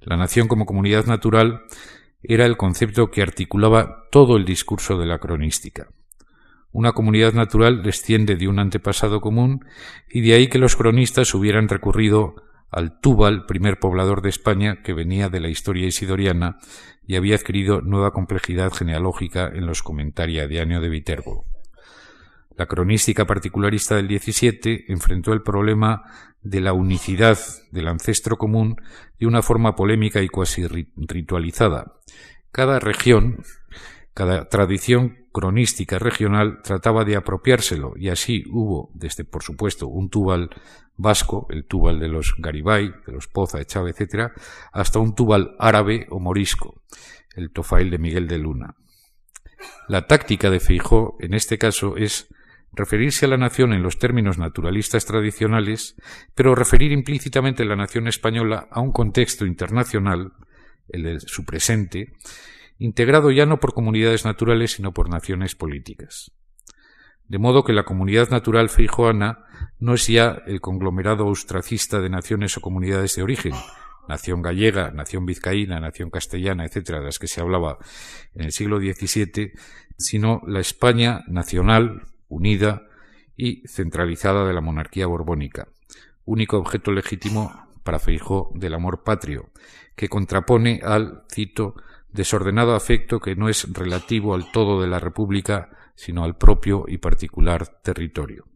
La nación como comunidad natural era el concepto que articulaba todo el discurso de la cronística. Una comunidad natural desciende de un antepasado común y de ahí que los cronistas hubieran recurrido al Túbal, primer poblador de España que venía de la historia isidoriana y había adquirido nueva complejidad genealógica en los Comentaria de Año de Viterbo. La cronística particularista del XVII enfrentó el problema de la unicidad del ancestro común de una forma polémica y cuasi ritualizada. Cada región, cada tradición cronística regional trataba de apropiárselo y así hubo, desde por supuesto, un tubal vasco, el tubal de los Garibay, de los Poza, Echave, etc., hasta un tubal árabe o morisco, el tofail de Miguel de Luna. La táctica de Feijó, en este caso, es referirse a la nación en los términos naturalistas tradicionales, pero referir implícitamente la nación española a un contexto internacional, el de su presente, integrado ya no por comunidades naturales, sino por naciones políticas. De modo que la comunidad natural feijoana no es ya el conglomerado austracista de naciones o comunidades de origen, nación gallega, nación vizcaína, nación castellana, etcétera, de las que se hablaba en el siglo XVII, sino la España nacional, unida y centralizada de la monarquía borbónica, único objeto legítimo para Feijó del amor patrio, que contrapone al, cito, desordenado afecto que no es relativo al todo de la República, sino al propio y particular territorio.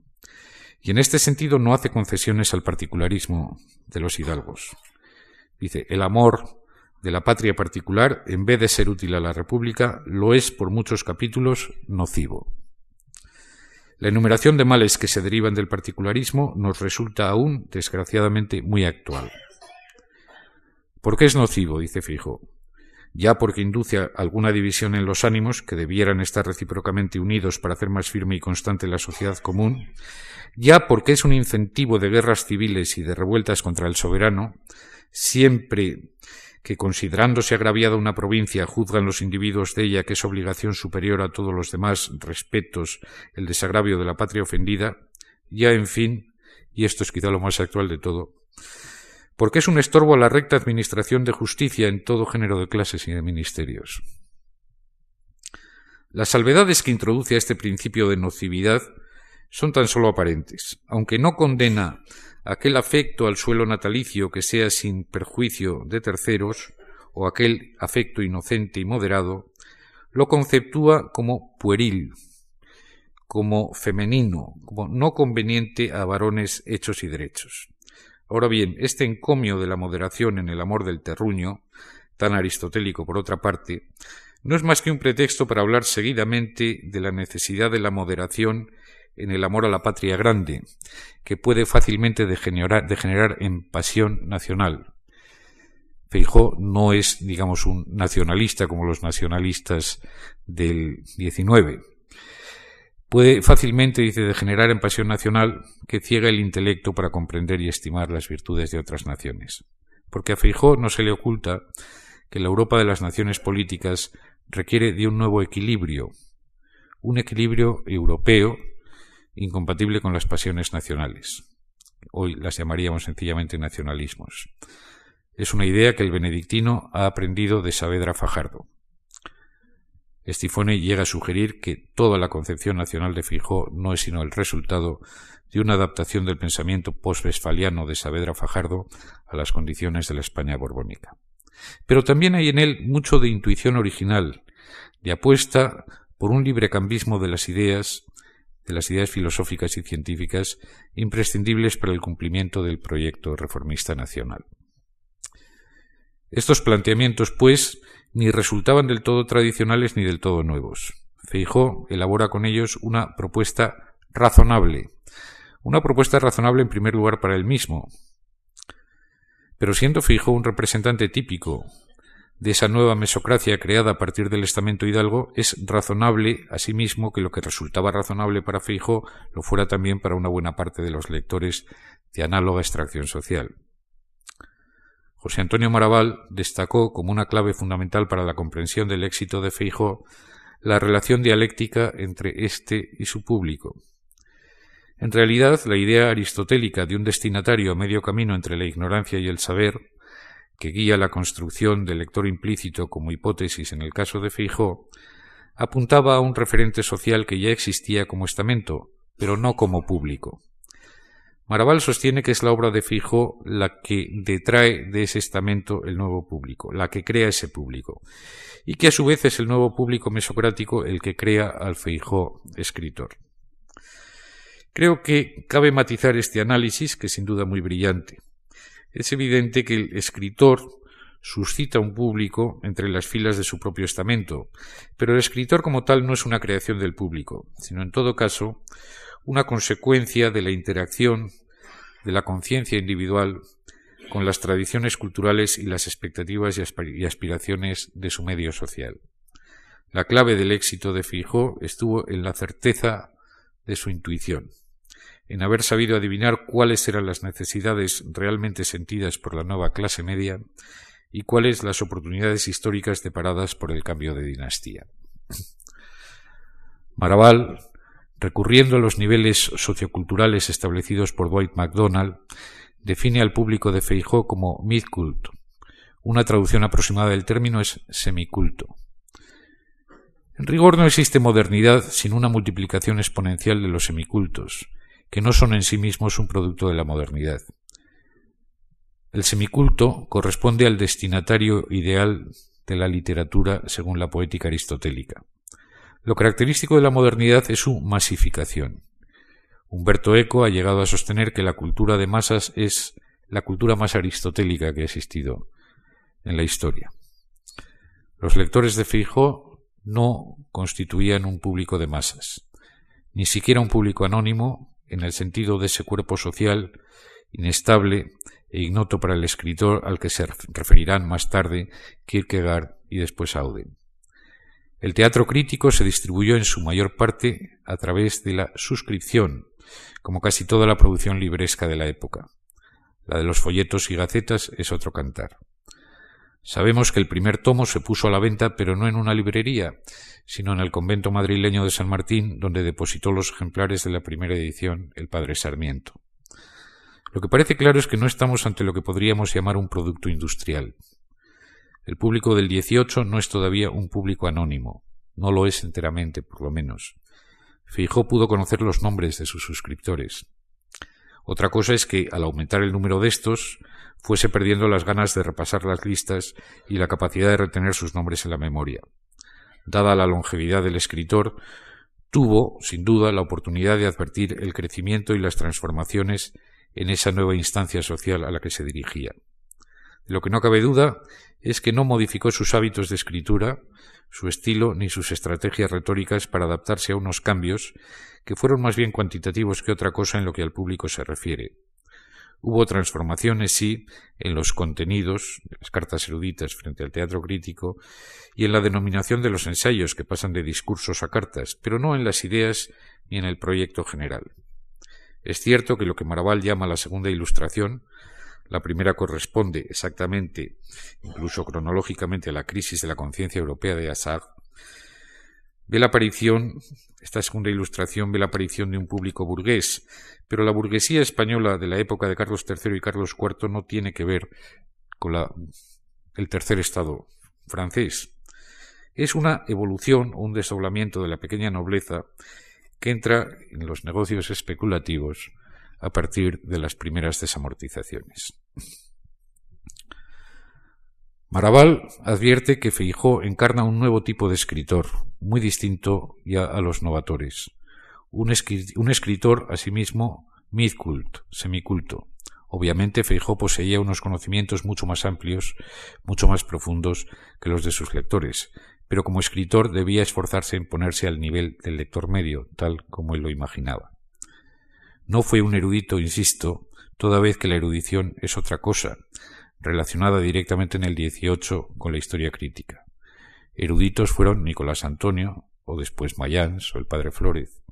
Y en este sentido no hace concesiones al particularismo de los hidalgos. Dice, el amor de la patria particular, en vez de ser útil a la República, lo es por muchos capítulos nocivo. La enumeración de males que se derivan del particularismo nos resulta aún, desgraciadamente, muy actual. ¿Por qué es nocivo? dice Fijo. ya porque induce alguna división en los ánimos que debieran estar recíprocamente unidos para hacer más firme y constante la sociedad común, ya porque es un incentivo de guerras civiles y de revueltas contra el soberano, siempre que considerándose agraviada una provincia juzgan los individuos de ella que es obligación superior a todos los demás respetos el desagravio de la patria ofendida, ya en fin, y esto es quizá lo más actual de todo, porque es un estorbo a la recta administración de justicia en todo género de clases y de ministerios. Las salvedades que introduce a este principio de nocividad son tan solo aparentes, aunque no condena aquel afecto al suelo natalicio que sea sin perjuicio de terceros, o aquel afecto inocente y moderado, lo conceptúa como pueril, como femenino, como no conveniente a varones hechos y derechos. Ahora bien, este encomio de la moderación en el amor del terruño, tan aristotélico por otra parte, no es más que un pretexto para hablar seguidamente de la necesidad de la moderación en el amor a la patria grande, que puede fácilmente degenerar, en pasión nacional. Feijó no es, digamos, un nacionalista como los nacionalistas del 19, puede fácilmente, dice, degenerar en pasión nacional que ciega el intelecto para comprender y estimar las virtudes de otras naciones. Porque a Feijó no se le oculta que la Europa de las naciones políticas requiere de un nuevo equilibrio, un equilibrio europeo incompatible con las pasiones nacionales. Hoy las llamaríamos sencillamente nacionalismos. Es una idea que el benedictino ha aprendido de Saavedra Fajardo. Estifone llega a sugerir que toda la concepción nacional de Fijó no es sino el resultado de una adaptación del pensamiento post-westfaliano de Saavedra Fajardo a las condiciones de la España borbónica. Pero también hay en él mucho de intuición original, de apuesta por un librecambismo de las ideas, de las ideas filosóficas y científicas imprescindibles para el cumplimiento del proyecto reformista nacional. Estos planteamientos, pues, ni resultaban del todo tradicionales ni del todo nuevos. Feijó elabora con ellos una propuesta razonable, una propuesta razonable en primer lugar para él mismo. Pero siendo Feijó un representante típico de esa nueva mesocracia creada a partir del estamento hidalgo, es razonable asimismo que lo que resultaba razonable para Feijó lo fuera también para una buena parte de los lectores de análoga extracción social. José Antonio Maraval destacó como una clave fundamental para la comprensión del éxito de Feijó la relación dialéctica entre éste y su público. En realidad, la idea aristotélica de un destinatario a medio camino entre la ignorancia y el saber, que guía la construcción del lector implícito como hipótesis en el caso de Feijó, apuntaba a un referente social que ya existía como estamento, pero no como público. Maraval sostiene que es la obra de Fijo la que detrae de ese estamento el nuevo público, la que crea ese público, y que a su vez es el nuevo público mesocrático el que crea al Feijó escritor. Creo que cabe matizar este análisis, que es sin duda muy brillante. Es evidente que el escritor suscita un público entre las filas de su propio estamento, pero el escritor como tal no es una creación del público, sino en todo caso una consecuencia de la interacción de la conciencia individual con las tradiciones culturales y las expectativas y aspiraciones de su medio social. La clave del éxito de Fijó estuvo en la certeza de su intuición, en haber sabido adivinar cuáles eran las necesidades realmente sentidas por la nueva clase media y cuáles las oportunidades históricas deparadas por el cambio de dinastía. Maraval recurriendo a los niveles socioculturales establecidos por Dwight MacDonald, define al público de Feijó como midcult. Una traducción aproximada del término es semiculto. En rigor no existe modernidad sin una multiplicación exponencial de los semicultos, que no son en sí mismos un producto de la modernidad. El semiculto corresponde al destinatario ideal de la literatura según la poética aristotélica. Lo característico de la modernidad es su masificación. Humberto Eco ha llegado a sostener que la cultura de masas es la cultura más aristotélica que ha existido en la historia. Los lectores de Fijo no constituían un público de masas, ni siquiera un público anónimo en el sentido de ese cuerpo social inestable e ignoto para el escritor al que se referirán más tarde Kierkegaard y después Auden. El teatro crítico se distribuyó en su mayor parte a través de la suscripción, como casi toda la producción libresca de la época. La de los folletos y gacetas es otro cantar. Sabemos que el primer tomo se puso a la venta, pero no en una librería, sino en el convento madrileño de San Martín, donde depositó los ejemplares de la primera edición el padre Sarmiento. Lo que parece claro es que no estamos ante lo que podríamos llamar un producto industrial. El público del 18 no es todavía un público anónimo, no lo es enteramente, por lo menos. Fijó pudo conocer los nombres de sus suscriptores. Otra cosa es que, al aumentar el número de estos, fuese perdiendo las ganas de repasar las listas y la capacidad de retener sus nombres en la memoria. Dada la longevidad del escritor, tuvo, sin duda, la oportunidad de advertir el crecimiento y las transformaciones en esa nueva instancia social a la que se dirigía. lo que no cabe duda es que no modificó sus hábitos de escritura, su estilo ni sus estrategias retóricas para adaptarse a unos cambios que fueron más bien cuantitativos que otra cosa en lo que al público se refiere. Hubo transformaciones, sí, en los contenidos las cartas eruditas frente al teatro crítico y en la denominación de los ensayos que pasan de discursos a cartas, pero no en las ideas ni en el proyecto general. Es cierto que lo que Maraval llama la segunda ilustración la primera corresponde exactamente, incluso cronológicamente, a la crisis de la conciencia europea de Assad. Ve la aparición, esta segunda ilustración ve la aparición de un público burgués, pero la burguesía española de la época de Carlos III y Carlos IV no tiene que ver con la, el tercer estado francés. Es una evolución o un desdoblamiento de la pequeña nobleza que entra en los negocios especulativos a partir de las primeras desamortizaciones. Maraval advierte que Feijó encarna un nuevo tipo de escritor, muy distinto ya a los novatores. Un, escritor, asimismo, midcult, semiculto. Obviamente Feijó poseía unos conocimientos mucho más amplios, mucho más profundos que los de sus lectores, pero como escritor debía esforzarse en ponerse al nivel del lector medio, tal como él lo imaginaba. No fue un erudito, insisto, toda vez que la erudición es otra cosa, relacionada directamente en el 18 con la historia crítica. Eruditos fueron Nicolás Antonio, o después Mayans, o el padre Flórez.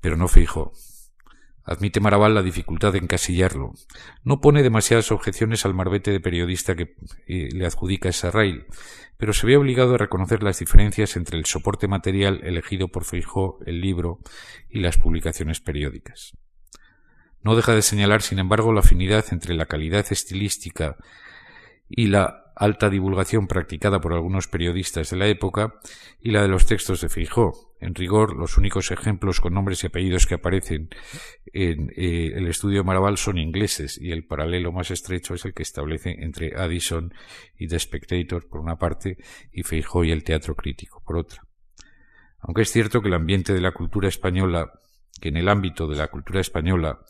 Pero no fijo. Admite Maraval la dificultad de encasillarlo. No pone demasiadas objeciones al marbete de periodista que eh, le adjudica Sarrail, pero se ve obligado a reconocer las diferencias entre el soporte material elegido por Feijó, el libro, y las publicaciones periódicas. No deja de señalar, sin embargo, la afinidad entre la calidad estilística y la alta divulgación practicada por algunos periodistas de la época y la de los textos de Feijó. En rigor, los únicos ejemplos con nombres y apellidos que aparecen en eh, el estudio de Maraval son ingleses y el paralelo más estrecho es el que establece entre Addison y The Spectator por una parte y Feijó y el teatro crítico por otra. Aunque es cierto que el ambiente de la cultura española, que en el ámbito de la cultura española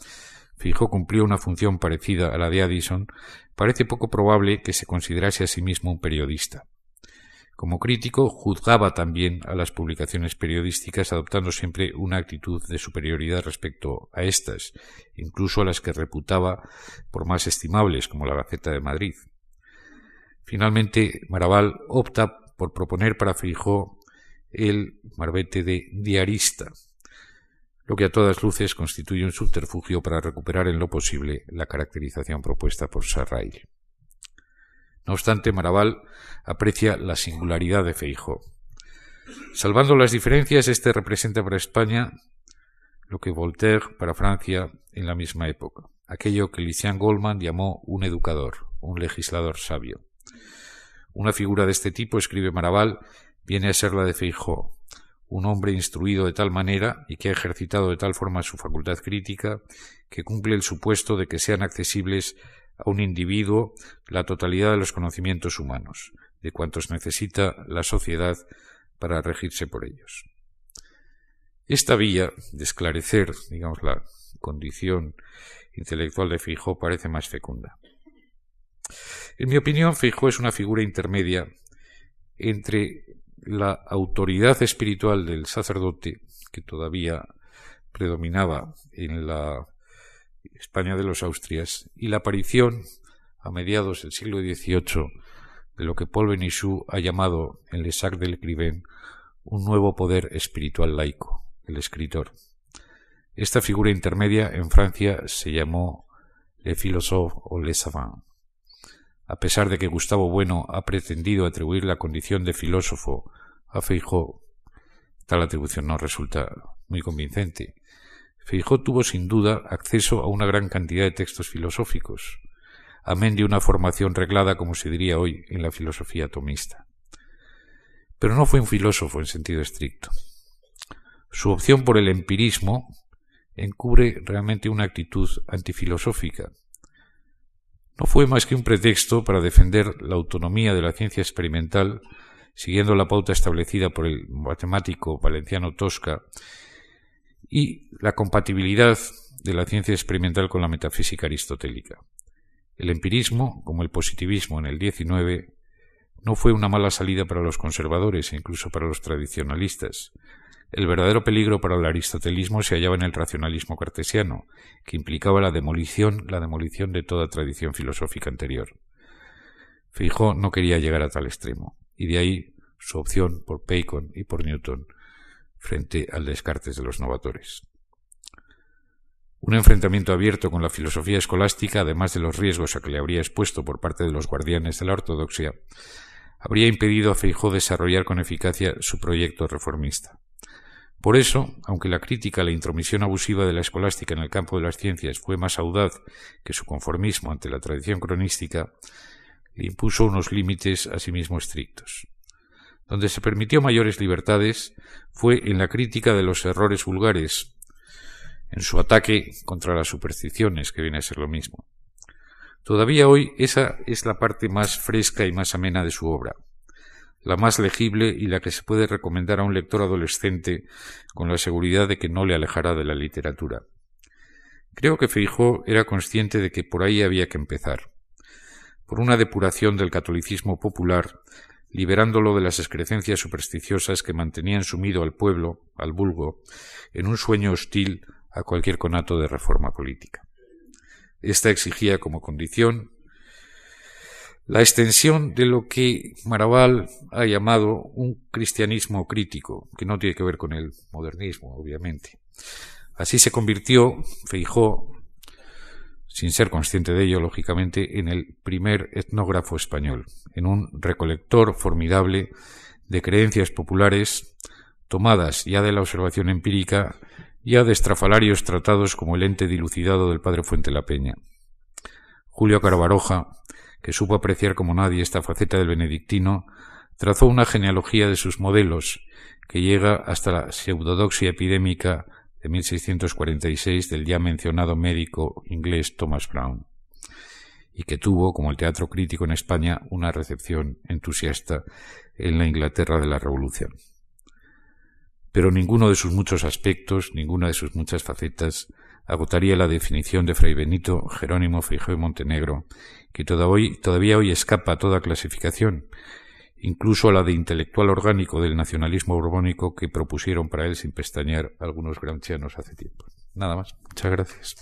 Fijo cumplió una función parecida a la de Addison, parece poco probable que se considerase a sí mismo un periodista. Como crítico, juzgaba también a las publicaciones periodísticas adoptando siempre una actitud de superioridad respecto a éstas, incluso a las que reputaba por más estimables, como la Gaceta de Madrid. Finalmente, Maraval opta por proponer para Fijó el marbete de diarista, lo que a todas luces constituye un subterfugio para recuperar en lo posible la caracterización propuesta por Sarrail. No obstante, Maraval aprecia la singularidad de Feijo. Salvando las diferencias, este representa para España lo que Voltaire para Francia en la misma época, aquello que Lucien Goldman llamó un educador, un legislador sabio. Una figura de este tipo, escribe Maraval, viene a ser la de Feijó, un hombre instruido de tal manera y que ha ejercitado de tal forma su facultad crítica que cumple el supuesto de que sean accesibles a un individuo la totalidad de los conocimientos humanos, de cuantos necesita la sociedad para regirse por ellos. Esta vía de esclarecer, digamos, la condición intelectual de Fijó parece más fecunda. En mi opinión, Fijó es una figura intermedia entre la autoridad espiritual del sacerdote, que todavía predominaba en la España de los Austrias, y la aparición, a mediados del siglo XVIII, de lo que Paul Benichou ha llamado en Le Sac del Écrivain un nuevo poder espiritual laico, el escritor. Esta figura intermedia en Francia se llamó Le Philosophe o Le Savant. A pesar de que Gustavo Bueno ha pretendido atribuir la condición de filósofo a Feijó, tal atribución no resulta muy convincente. Feijó tuvo sin duda acceso a una gran cantidad de textos filosóficos, amén de una formación reglada, como se diría hoy, en la filosofía atomista. Pero no fue un filósofo en sentido estricto. Su opción por el empirismo encubre realmente una actitud antifilosófica. No fue más que un pretexto para defender la autonomía de la ciencia experimental, siguiendo la pauta establecida por el matemático valenciano Tosca, y la compatibilidad de la ciencia experimental con la metafísica aristotélica. El empirismo, como el positivismo en el XIX, no fue una mala salida para los conservadores e incluso para los tradicionalistas. El verdadero peligro para el aristotelismo se hallaba en el racionalismo cartesiano, que implicaba la demolición, la demolición de toda tradición filosófica anterior. Fijó no quería llegar a tal extremo, y de ahí su opción por Bacon y por Newton frente al Descartes de los novatores. Un enfrentamiento abierto con la filosofía escolástica, además de los riesgos a que le habría expuesto por parte de los guardianes de la ortodoxia, habría impedido a Feijó desarrollar con eficacia su proyecto reformista. Por eso, aunque la crítica a la intromisión abusiva de la escolástica en el campo de las ciencias fue más audaz que su conformismo ante la tradición cronística, le impuso unos límites asimismo estrictos. Donde se permitió mayores libertades fue en la crítica de los errores vulgares, en su ataque contra las supersticiones, que viene a ser lo mismo. Todavía hoy esa es la parte más fresca y más amena de su obra, la más legible y la que se puede recomendar a un lector adolescente con la seguridad de que no le alejará de la literatura. Creo que Feijó era consciente de que por ahí había que empezar, por una depuración del catolicismo popular, liberándolo de las excrecencias supersticiosas que mantenían sumido al pueblo, al vulgo, en un sueño hostil a cualquier conato de reforma política. Esta exigía como condición la extensión de lo que Maraval ha llamado un cristianismo crítico, que no tiene que ver con el modernismo, obviamente. Así se convirtió Feijó, sin ser consciente de ello, lógicamente, en el primer etnógrafo español, en un recolector formidable de creencias populares tomadas ya de la observación empírica ya de estrafalarios tratados como el ente dilucidado del padre Fuente la Peña. Julio Carvaroja, que supo apreciar como nadie esta faceta del benedictino, trazó una genealogía de sus modelos que llega hasta la pseudodoxia epidémica de 1646 del ya mencionado médico inglés Thomas Brown, y que tuvo, como el teatro crítico en España, una recepción entusiasta en la Inglaterra de la Revolución. Pero ninguno de sus muchos aspectos, ninguna de sus muchas facetas, agotaría la definición de Fray Benito Jerónimo Feijó y Montenegro, que todavía, todavía hoy escapa a toda clasificación, incluso a la de intelectual orgánico del nacionalismo borbónico que propusieron para él sin pestañear algunos gramscianos hace tiempo. Nada más. Muchas gracias.